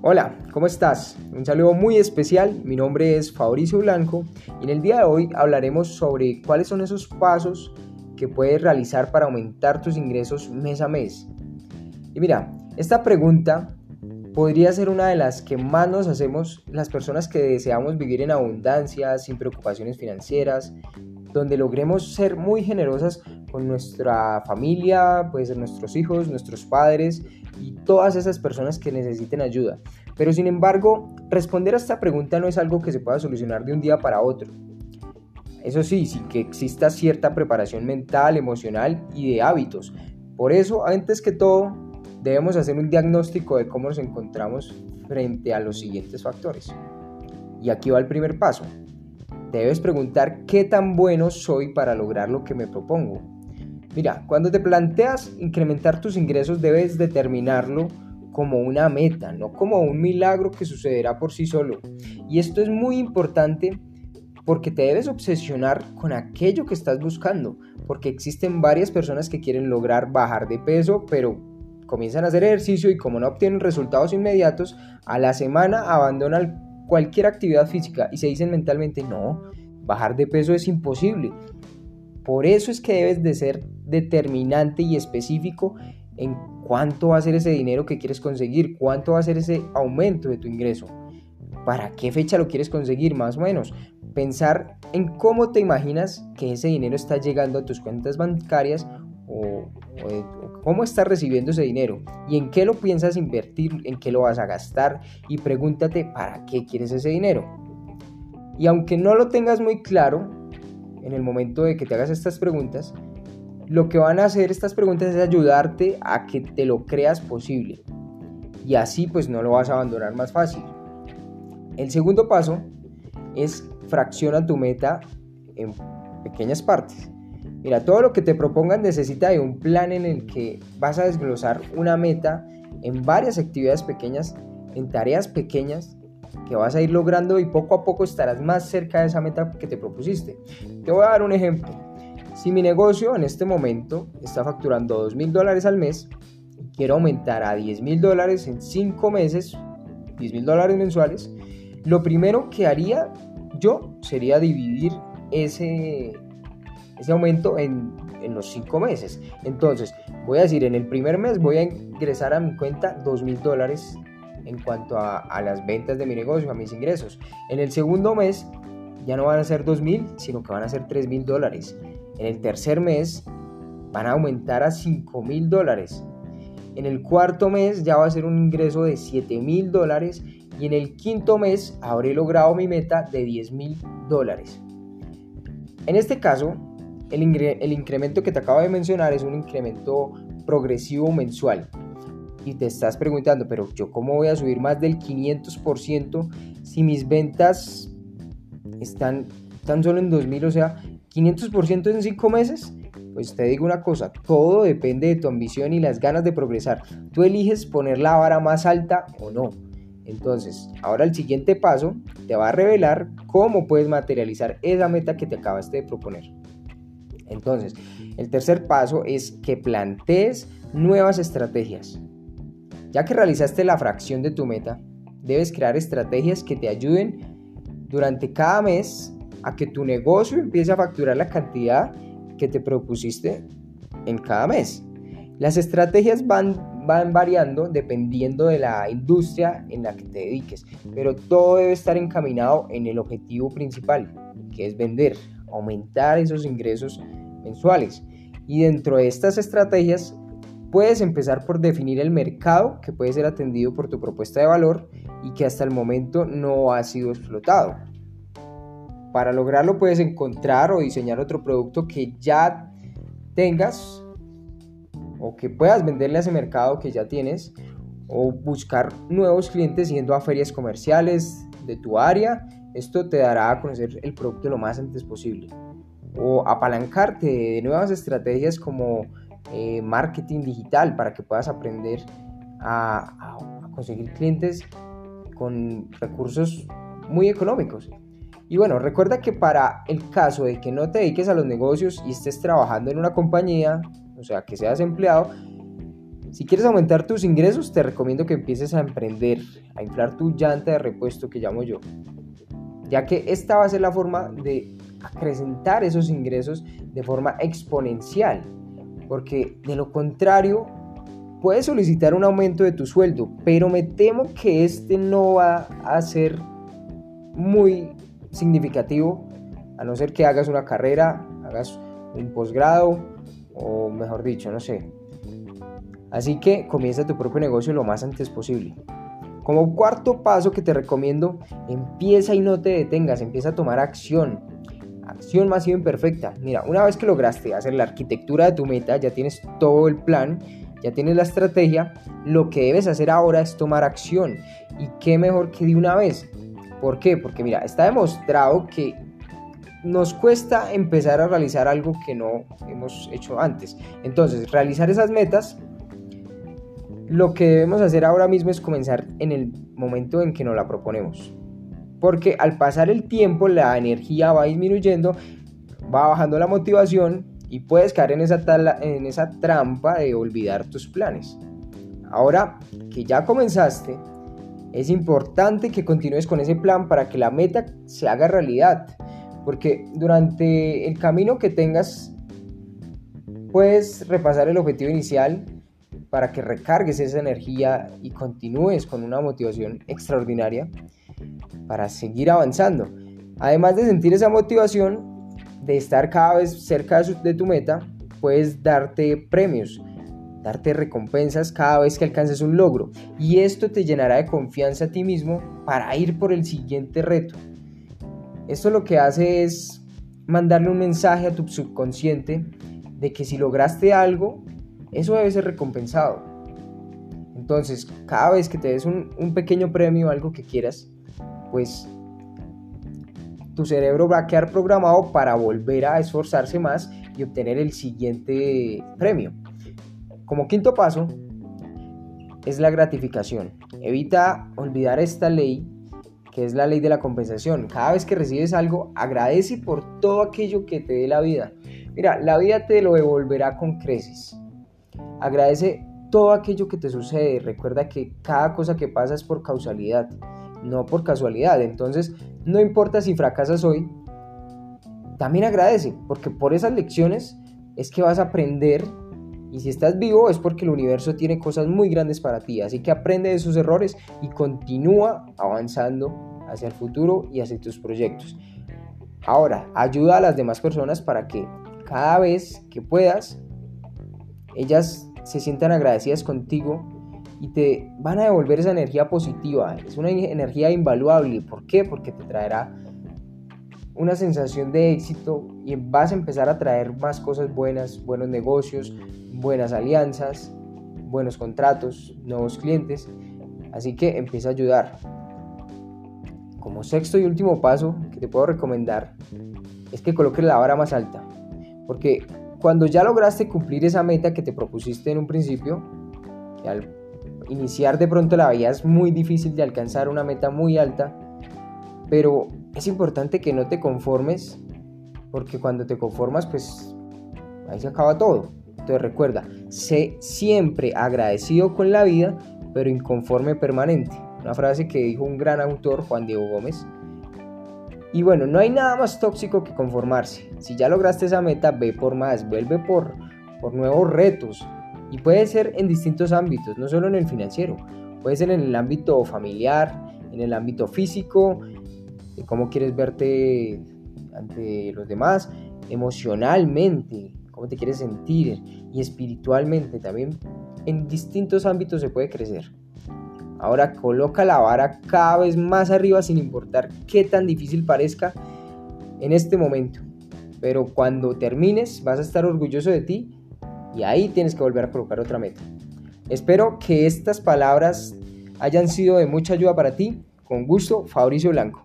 Hola, ¿cómo estás? Un saludo muy especial, mi nombre es Fabricio Blanco y en el día de hoy hablaremos sobre cuáles son esos pasos que puedes realizar para aumentar tus ingresos mes a mes. Y mira, esta pregunta podría ser una de las que más nos hacemos las personas que deseamos vivir en abundancia, sin preocupaciones financieras, donde logremos ser muy generosas con nuestra familia, pues nuestros hijos, nuestros padres y todas esas personas que necesiten ayuda. Pero sin embargo, responder a esta pregunta no es algo que se pueda solucionar de un día para otro. Eso sí, sí que exista cierta preparación mental, emocional y de hábitos. Por eso, antes que todo, debemos hacer un diagnóstico de cómo nos encontramos frente a los siguientes factores. Y aquí va el primer paso. Debes preguntar qué tan bueno soy para lograr lo que me propongo. Mira, cuando te planteas incrementar tus ingresos debes determinarlo como una meta, no como un milagro que sucederá por sí solo. Y esto es muy importante porque te debes obsesionar con aquello que estás buscando, porque existen varias personas que quieren lograr bajar de peso, pero comienzan a hacer ejercicio y como no obtienen resultados inmediatos, a la semana abandonan cualquier actividad física y se dicen mentalmente, no, bajar de peso es imposible. Por eso es que debes de ser determinante y específico en cuánto va a ser ese dinero que quieres conseguir, cuánto va a ser ese aumento de tu ingreso, para qué fecha lo quieres conseguir más o menos. Pensar en cómo te imaginas que ese dinero está llegando a tus cuentas bancarias o, cómo estás recibiendo ese dinero y en qué lo piensas invertir, en qué lo vas a gastar y pregúntate para qué quieres ese dinero. Y aunque no lo tengas muy claro, en el momento de que te hagas estas preguntas, lo que van a hacer estas preguntas es ayudarte a que te lo creas posible. Y así pues no lo vas a abandonar más fácil. El segundo paso es fracciona tu meta en pequeñas partes. Mira, todo lo que te propongan necesita de un plan en el que vas a desglosar una meta en varias actividades pequeñas, en tareas pequeñas que vas a ir logrando y poco a poco estarás más cerca de esa meta que te propusiste. Te voy a dar un ejemplo. Si mi negocio en este momento está facturando 2 mil dólares al mes quiero aumentar a 10 mil dólares en 5 meses, 10 mil dólares mensuales, lo primero que haría yo sería dividir ese, ese aumento en, en los 5 meses. Entonces, voy a decir, en el primer mes voy a ingresar a mi cuenta 2 mil dólares en cuanto a, las ventas de mi negocio, a mis ingresos. En el segundo mes ya no van a ser 2 mil, sino que van a ser 3 mil dólares. En el tercer mes van a aumentar a 5 mil dólares. En el cuarto mes ya va a ser un ingreso de 7 mil dólares y en el quinto mes habré logrado mi meta de 10 mil dólares. En este caso, el, el incremento que te acabo de mencionar es un incremento progresivo mensual. Y te estás preguntando, pero yo cómo voy a subir más del 500% si mis ventas están tan solo en 2000, o sea, 500% en 5 meses. Pues te digo una cosa, todo depende de tu ambición y las ganas de progresar. Tú eliges poner la vara más alta o no. Entonces, ahora el siguiente paso te va a revelar cómo puedes materializar esa meta que te acabaste de proponer. Entonces, el tercer paso es que plantees nuevas estrategias. Ya que realizaste la fracción de tu meta, debes crear estrategias que te ayuden durante cada mes a que tu negocio empiece a facturar la cantidad que te propusiste en cada mes. Las estrategias van, variando dependiendo de la industria en la que te dediques, pero todo debe estar encaminado en el objetivo principal, que es vender, aumentar esos ingresos mensuales. Y dentro de estas estrategias puedes empezar por definir el mercado que puede ser atendido por tu propuesta de valor y que hasta el momento no ha sido explotado. Para lograrlo puedes encontrar o diseñar otro producto que ya tengas o que puedas venderle a ese mercado que ya tienes o buscar nuevos clientes yendo a ferias comerciales de tu área. Esto te dará a conocer el producto lo más antes posible. O apalancarte de nuevas estrategias como eh, marketing digital para que puedas aprender a, a conseguir clientes con recursos muy económicos. Y bueno, recuerda que para el caso de que no te dediques a los negocios y estés trabajando en una compañía, o sea, que seas empleado, Si quieres aumentar tus ingresos, te recomiendo que empieces a emprender, a inflar tu llanta de repuesto que llamo yo, ya que esta va a ser la forma de acrecentar esos ingresos de forma exponencial, porque de lo contrario puedes solicitar un aumento de tu sueldo, pero me temo que este no va a ser muy significativo, a no ser que hagas una carrera, hagas un posgrado o mejor dicho, no sé. Así que comienza tu propio negocio lo más antes posible. Como cuarto paso que te recomiendo, empieza y no te detengas, empieza a tomar acción. Acción masiva imperfecta. Mira, una vez que lograste hacer la arquitectura de tu meta, ya tienes todo el plan, ya tienes la estrategia, lo que debes hacer ahora es tomar acción. Y qué mejor que de una vez. ¿Por qué? Porque mira, está demostrado que nos cuesta empezar a realizar algo que no hemos hecho antes. Entonces, realizar esas metas, lo que debemos hacer ahora mismo es comenzar en el momento en que nos la proponemos. Porque al pasar el tiempo la energía va disminuyendo, va bajando la motivación y puedes caer en esa, en esa trampa de olvidar tus planes. Ahora que ya comenzaste, es importante que continúes con ese plan para que la meta se haga realidad porque durante el camino que tengas puedes repasar el objetivo inicial para que recargues esa energía y continúes con una motivación extraordinaria para seguir avanzando. Además de sentir esa motivación de estar cada vez cerca de tu meta, puedes darte premios, darte recompensas cada vez que alcances un logro y esto te llenará de confianza a ti mismo para ir por el siguiente reto. Esto lo que hace es mandarle un mensaje a tu subconsciente de que si lograste algo, eso debe ser recompensado. Entonces, cada vez que te des un, pequeño premio, algo que quieras, pues tu cerebro va a quedar programado para volver a esforzarse más y obtener el siguiente premio. Como quinto paso, es la gratificación. Evita olvidar esta ley que es la ley de la compensación. Cada vez que recibes algo, agradece por todo aquello que te dé la vida. Mira, la vida te lo devolverá con creces. Agradece todo aquello que te sucede. Recuerda que cada cosa que pasa es por causalidad, no por casualidad. Entonces, no importa si fracasas hoy, también agradece, porque por esas lecciones es que vas a aprender y si estás vivo es porque el universo tiene cosas muy grandes para ti. Así que aprende de sus errores y continúa avanzando hacia el futuro y hacia tus proyectos. Ahora, ayuda a las demás personas para que cada vez que puedas, ellas se sientan agradecidas contigo y te van a devolver esa energía positiva. Es una energía invaluable. ¿Por qué? Porque te traerá una sensación de éxito y vas a empezar a traer más cosas buenas, buenos negocios, buenas alianzas, buenos contratos, nuevos clientes. Así que empieza a ayudar. Como sexto y último paso que te puedo recomendar es que coloques la vara más alta. Porque cuando ya lograste cumplir esa meta que te propusiste en un principio, al iniciar de pronto la veías muy difícil de alcanzar una meta muy alta, pero es importante que no te conformes, porque cuando te conformas, pues ahí se acaba todo. Entonces recuerda, sé siempre agradecido con la vida, pero inconforme permanente. Una frase que dijo un gran autor, Juan Diego Gómez. Y bueno, no hay nada más tóxico que conformarse. Si ya lograste esa meta, ve por más, vuelve por, por nuevos retos. Y puede ser en distintos ámbitos, no solo en el financiero. Puede ser en el ámbito familiar, en el ámbito físico, de cómo quieres verte ante los demás, emocionalmente, cómo te quieres sentir y espiritualmente también. En distintos ámbitos se puede crecer. Ahora coloca la vara cada vez más arriba sin importar qué tan difícil parezca en este momento. Pero cuando termines vas a estar orgulloso de ti y ahí tienes que volver a colocar otra meta. Espero que estas palabras hayan sido de mucha ayuda para ti. Con gusto, Fabricio Blanco.